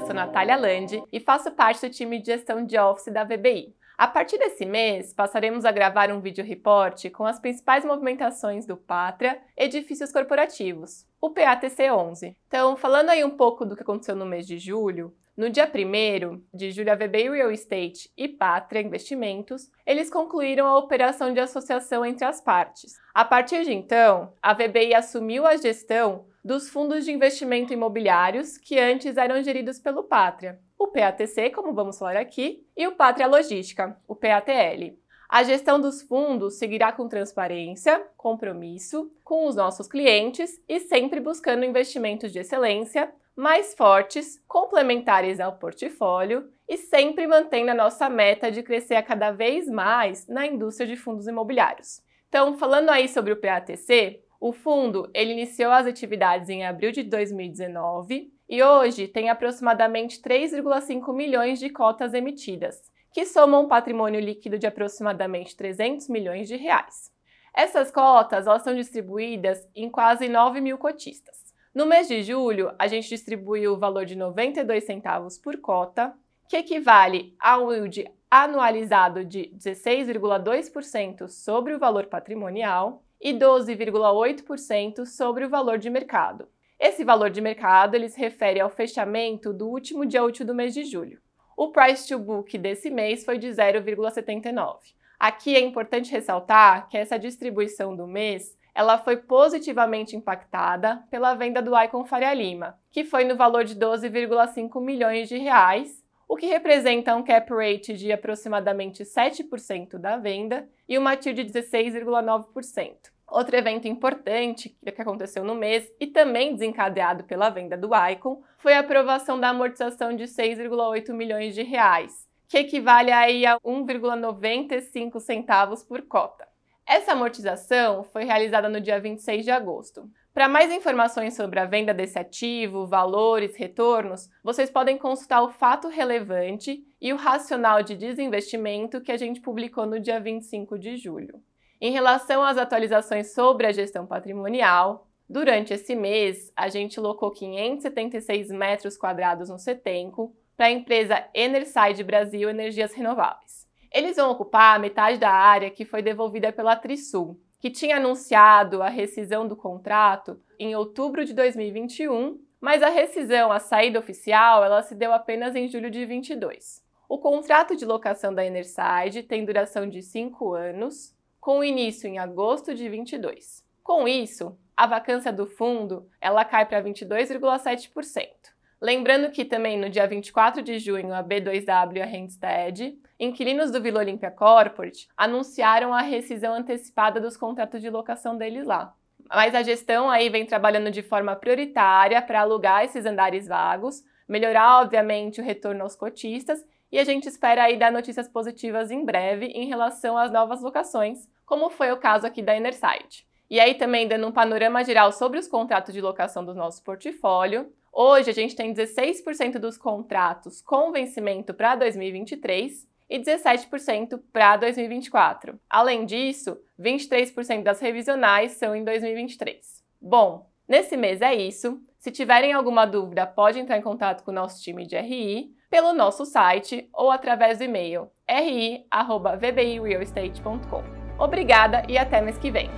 Natália Landi e faço parte do time de gestão de Office da VBI. A partir desse mês, passaremos a gravar um vídeo report com as principais movimentações do Pátria Edifícios Corporativos, o PATC 11. Então, falando aí um pouco do que aconteceu no mês de julho, no dia 1 de julho, a VBI Real Estate e Pátria Investimentos, eles concluíram a operação de associação entre as partes. A partir de então, a VBI assumiu a gestão dos fundos de investimento imobiliários que antes eram geridos pelo Pátria, o PATC, como vamos falar aqui, e o Pátria Logística, o PATL. A gestão dos fundos seguirá com transparência, compromisso com os nossos clientes e sempre buscando investimentos de excelência, mais fortes, complementares ao portfólio e sempre mantendo a nossa meta de crescer a cada vez mais na indústria de fundos imobiliários. Então, falando aí sobre o PATC, o fundo ele iniciou as atividades em abril de 2019 e hoje tem aproximadamente 3,5 milhões de cotas emitidas, que somam um patrimônio líquido de aproximadamente 300 milhões de reais. Essas cotas elas são distribuídas em quase 9 mil cotistas. No mês de julho, a gente distribuiu o valor de 92 centavos por cota, que equivale a um yield anualizado de 16,2% sobre o valor patrimonial e 12,8% sobre o valor de mercado. Esse valor de mercado ele se refere ao fechamento do último dia útil do mês de julho. O price to book desse mês foi de 0,79. Aqui é importante ressaltar que essa distribuição do mês ela foi positivamente impactada pela venda do Icon Faria Lima, que foi no valor de 12,5 milhões de reais o que representa um cap rate de aproximadamente 7% da venda e uma TIR de 16,9%. Outro evento importante que aconteceu no mês e também desencadeado pela venda do Icon foi a aprovação da amortização de 6,8 milhões de reais, que equivale aí a 1,95 centavos por cota. Essa amortização foi realizada no dia 26 de agosto. Para mais informações sobre a venda desse ativo, valores, retornos, vocês podem consultar o fato relevante e o racional de desinvestimento que a gente publicou no dia 25 de julho. Em relação às atualizações sobre a gestão patrimonial, durante esse mês a gente locou 576 metros quadrados no Setenco para a empresa Enerside Brasil Energias Renováveis. Eles vão ocupar metade da área que foi devolvida pela Trisul, que tinha anunciado a rescisão do contrato em outubro de 2021, mas a rescisão, a saída oficial, ela se deu apenas em julho de 22. O contrato de locação da Enerside tem duração de 5 anos, com início em agosto de 22. Com isso, a vacância do fundo ela cai para 22,7%. Lembrando que também no dia 24 de junho, a B2W e a Randstad, inquilinos do Vila Olímpia Corporate, anunciaram a rescisão antecipada dos contratos de locação deles lá. Mas a gestão aí vem trabalhando de forma prioritária para alugar esses andares vagos, melhorar, obviamente, o retorno aos cotistas e a gente espera aí dar notícias positivas em breve em relação às novas locações, como foi o caso aqui da Innerside. E aí também dando um panorama geral sobre os contratos de locação do nosso portfólio, Hoje a gente tem 16% dos contratos com vencimento para 2023 e 17% para 2024. Além disso, 23% das revisionais são em 2023. Bom, nesse mês é isso. Se tiverem alguma dúvida, pode entrar em contato com o nosso time de RI pelo nosso site ou através do e-mail ri@vbirealestate.com. Obrigada e até mês que vem.